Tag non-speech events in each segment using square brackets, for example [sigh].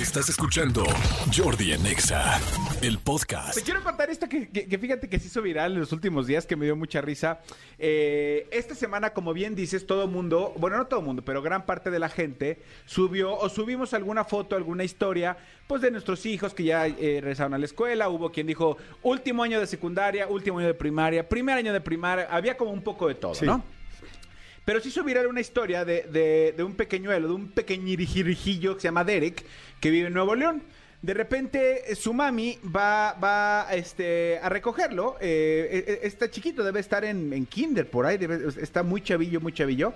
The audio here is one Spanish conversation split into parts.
Estás escuchando Jordi en Exa, el podcast. Te quiero contar esto que, que- que fíjate que se hizo viral en los últimos días, que me dio mucha risa. Eh, esta semana, como bien dices, todo mundo, bueno, no todo mundo, pero gran parte de la gente subió o subimos alguna foto, alguna historia, pues de nuestros hijos que ya eh, regresaron a la escuela. Hubo quien dijo último año de secundaria, último año de primaria, primer año de primaria. Había como un poco de todo, Sí. ¿no? Pero se hizo una historia de, de, de un pequeñuelo, de un pequeñirijillo que se llama Derek, que vive en Nuevo León. De repente eh, su mami va, va este, a recogerlo. eh, eh, está chiquito, debe estar en, en kinder por ahí, debe- está muy chavillo, muy chavillo.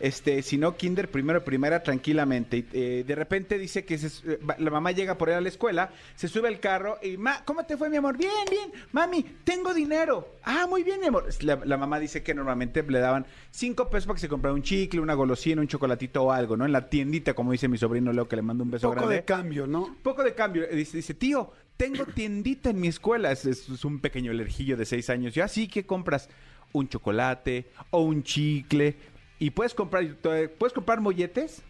Este, si no, kinder primero, primera, tranquilamente. Y, eh, de repente dice que se- eh, la mamá llega por ahí a la escuela, se sube al carro y, ma, ¿cómo te fue, mi amor? Bien, bien. Mami, tengo dinero. Ah, muy bien, mi amor. La, la mamá dice que normalmente le daban cinco pesos para que se comprara un chicle, una golosina, un chocolatito o algo, ¿no? En la tiendita, como dice mi sobrino Leo, que le mando un beso poco grande. de cambio, ¿no? Poco de cambio. Dice, dice, tío, tengo tiendita en mi escuela. Es, es- es un pequeño alergillo de seis años. Yo, así que compras un chocolate o un chicle y puedes comprar, puedes comprar molletes.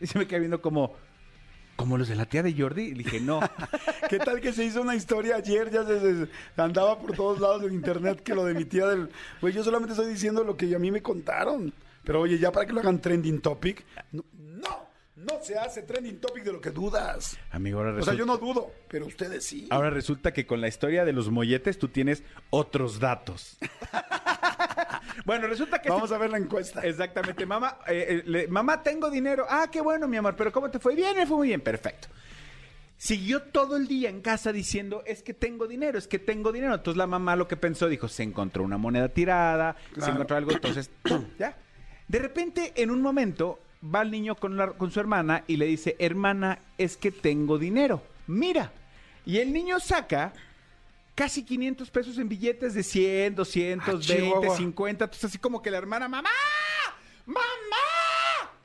Y se me queda viendo como, como los de la tía de Jordi. Y dije, no. [laughs] ¿Qué tal que se hizo una historia ayer? Ya se, se- andaba por todos lados en internet que lo de mi tía del... Pues yo solamente estoy diciendo lo que a mí me contaron. Pero oye, ya para que lo hagan trending topic. No, no, no se hace trending topic de lo que dudas. Amigo, ahora O resulta, sea, yo no dudo, pero ustedes sí. ahora resulta que con la historia de los molletes tú tienes otros datos. [laughs] bueno, resulta que... Vamos este- a ver la encuesta. Exactamente, mamá, eh, eh, le- mamá, tengo dinero. Ah, qué bueno, mi amor, pero ¿cómo te fue? Bien, me fue muy bien, perfecto. Siguió todo el día en casa diciendo, es que tengo dinero, es que tengo dinero. Entonces la mamá lo que pensó, dijo, se encontró una moneda tirada, se encontró algo, entonces, [coughs] ya. De repente, en un momento, va el niño con, la- con su hermana y le dice, hermana, es que tengo dinero, mira. Y el niño saca casi 500 pesos en billetes de 100, 200, Ah, 20, Chihuahua. 50. Entonces así como que la hermana, mamá, mamá.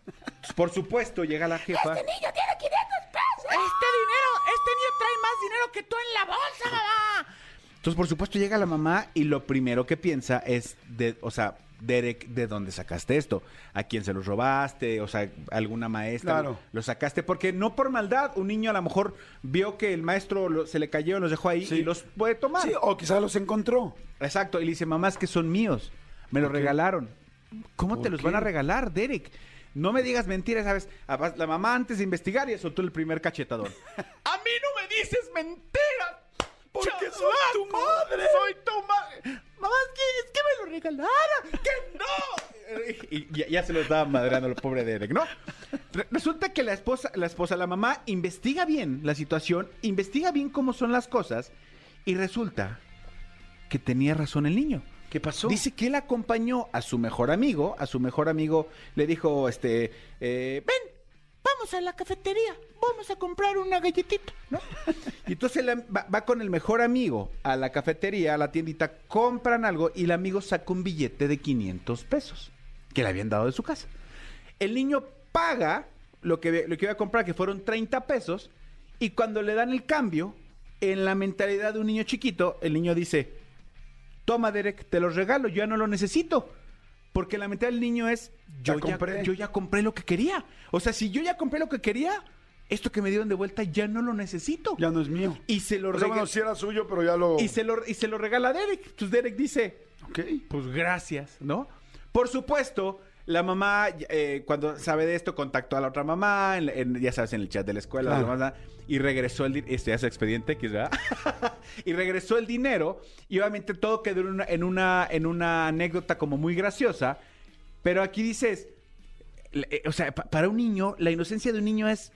Pues, por supuesto, llega la jefa. Este niño tiene 500 pesos. Este dinero, este niño trae más dinero que tú en la bolsa, mamá. Entonces, por supuesto, llega la mamá y lo primero que piensa es, de, o sea, Derek, ¿de dónde sacaste esto? ¿A quién se los robaste? O sea, alguna maestra. Claro. Lo sacaste porque no por maldad. Un niño a lo mejor vio que el maestro lo- se le cayó, los dejó ahí Sí. y los puede tomar. Sí, o quizás los encontró. Exacto. Y le dice, mamá, es que son míos. Me los regalaron. ¿Cómo te ¿Por los qué? van a regalar, Derek? No me digas mentiras, ¿sabes? Además, La mamá antes de investigar ya soltó el primer cachetadón. [laughs] ¡A mí no me dices mentiras! Porque soy tu madre. ¡Soy tu madre! ¡Mamá, es que, es que me lo regalaron! Y ya, ya se lo estaba madreando el pobre Derek, ¿no? Re- Resulta que la esposa, la esposa, la mamá, investiga bien la situación, investiga bien cómo son las cosas y resulta que tenía razón el niño. ¿Qué pasó? Dice que él acompañó a su mejor amigo, a su mejor amigo le dijo, este, eh, ven, Vamos a la cafetería. Vamos a comprar una galletita. ¿no? Y entonces la- va, va con el mejor amigo a la cafetería, a la tiendita, compran algo y el amigo saca un billete de 500 pesos que le habían dado de su casa. El niño paga lo que, lo que iba a comprar, que fueron 30 pesos, y cuando le dan el cambio, en la mentalidad de un niño chiquito, el niño dice, toma Derek, te lo regalo, yo ya no lo necesito. Porque la mentalidad del niño es, yo Ya ya, compré. yo ya compré lo que quería. O sea, si yo ya compré lo que quería, esto que me dieron de vuelta ya no lo necesito. Ya no es mío. Y se lo O sea, regala. bueno, sí era suyo, pero ya lo... y, se lo, y se lo regala a Derek. Entonces Derek dice, Ok. pues gracias, ¿no? Por supuesto, la mamá, eh, cuando sabe de esto, contactó a la otra mamá, en- en- ya sabes, en el chat de la escuela, Claro. la mamá, y regresó el dinero, este ya es expediente, ¿verdad? [laughs] y regresó el dinero, y obviamente todo quedó en una, en una, en una anécdota como muy graciosa, pero aquí dices, eh, o sea, pa- para un niño, la inocencia de un niño es...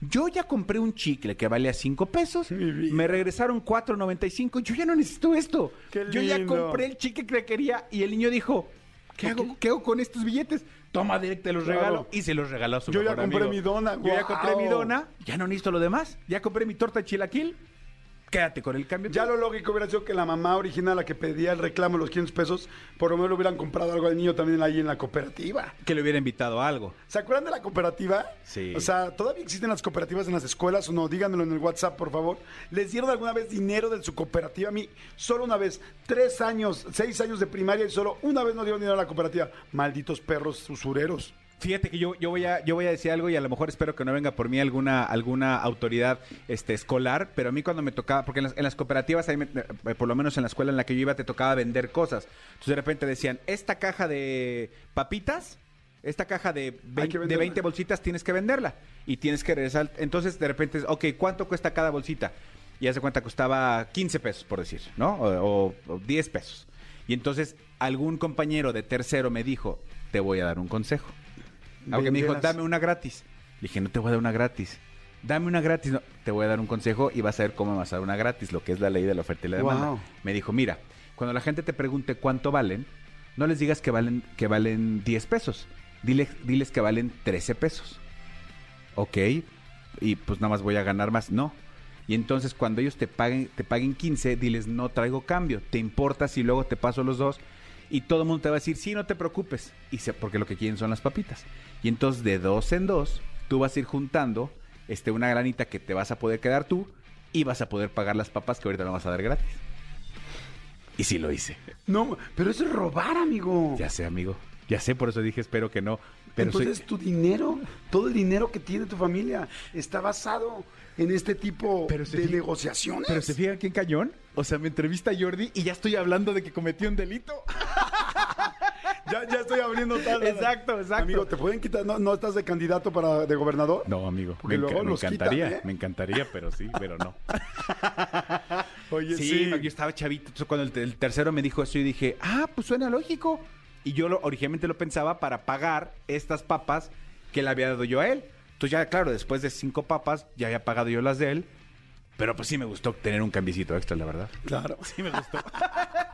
Yo ya compré un chicle que valía 5 pesos, me regresaron 4.95, yo ya no necesito esto. Yo ya compré el chicle que quería y el niño dijo, ¿qué, hago, ¿qué hago con estos billetes? Toma, Derek, te los Claro. regalo. Y se los regaló a su Yo ya mejor compré amigo. mi dona, Yo ya compré mi dona, ya no necesito lo demás. Ya compré mi torta de chilaquil. Quédate con el cambio. Ya lo lógico hubiera sido que la mamá original, la que pedía el reclamo, los 500 pesos, por lo menos le hubieran comprado algo al niño también ahí en la cooperativa. Que le hubiera invitado a algo. ¿Se acuerdan de la cooperativa? Sí. O sea, ¿todavía existen las cooperativas en las escuelas o no? Díganmelo en el WhatsApp, por favor. ¿Les dieron alguna vez dinero de su cooperativa? A mí, solo una vez. Tres años, seis años de primaria y solo una vez nos dieron dinero a la cooperativa. Malditos perros usureros. Fíjate que yo, yo voy a yo voy a decir algo y a lo mejor espero que no venga por mí alguna alguna autoridad este escolar, pero a mí cuando me tocaba, porque en las, en las cooperativas, ahí me- eh, por lo menos en la escuela en la que yo iba, te tocaba vender cosas. Entonces de repente decían, esta caja de papitas, esta caja de, Hay 20, que de venderla. 20 bolsitas tienes que venderla y tienes que regresar. Entonces de repente, es, ok, ¿cuánto cuesta cada bolsita? Y hace cuenta costaba 15 pesos, por decir, ¿no? O, o- o 10 pesos. Y entonces algún compañero de tercero me dijo, te voy a dar un consejo. Aunque me dijo, dame una gratis. Le dije, no te voy a dar una gratis. Dame una gratis. No, te voy a dar un consejo y vas a ver cómo me vas a dar una gratis, lo que es la ley de la oferta y la demanda. Wow. Me dijo, mira, cuando la gente te pregunte cuánto valen, no les digas que valen, que valen 10 pesos. Dile, diles que valen 13 pesos. Ok. Y pues nada más voy a ganar más. No. Y entonces cuando ellos te paguen, te paguen 15, diles, no traigo cambio. ¿Te importa si luego te paso los dos? Y todo el mundo te va a decir, sí, no te preocupes. Y se, porque lo que quieren son las papitas. Y entonces de dos en dos, tú vas a ir juntando este, una granita que te vas a poder quedar tú y vas a poder pagar las papas que ahorita no vas a dar gratis. Y sí lo hice. No, pero eso es robar, amigo. Ya sé, amigo. Ya sé, por eso dije, espero que no. Pero soy- Entonces tu dinero, todo el dinero que tiene tu familia está basado en este tipo Pero de negociaciones. Pero se fijan quién cañón. O sea, me entrevista Jordi y ya estoy hablando de que cometió un delito. Ya, ya estoy abriendo tal. Exacto, exacto. Amigo, ¿te pueden quitar? ¿No, no estás de candidato para de gobernador? No, amigo. Porque me, luego me los encantaría. quitan, ¿eh? Me encantaría, pero sí, pero no. [laughs] Oye, Sí, sí. no, yo estaba chavito. Entonces, cuando el, el tercero me dijo eso, yo dije, ah, pues suena lógico. Y yo lo, originalmente lo pensaba para pagar estas papas que le había dado yo a él. Entonces, ya, claro, después de cinco papas, ya había pagado yo las de él. Pero pues sí me gustó tener un cambiecito extra, la verdad. Claro. Sí me gustó. [laughs]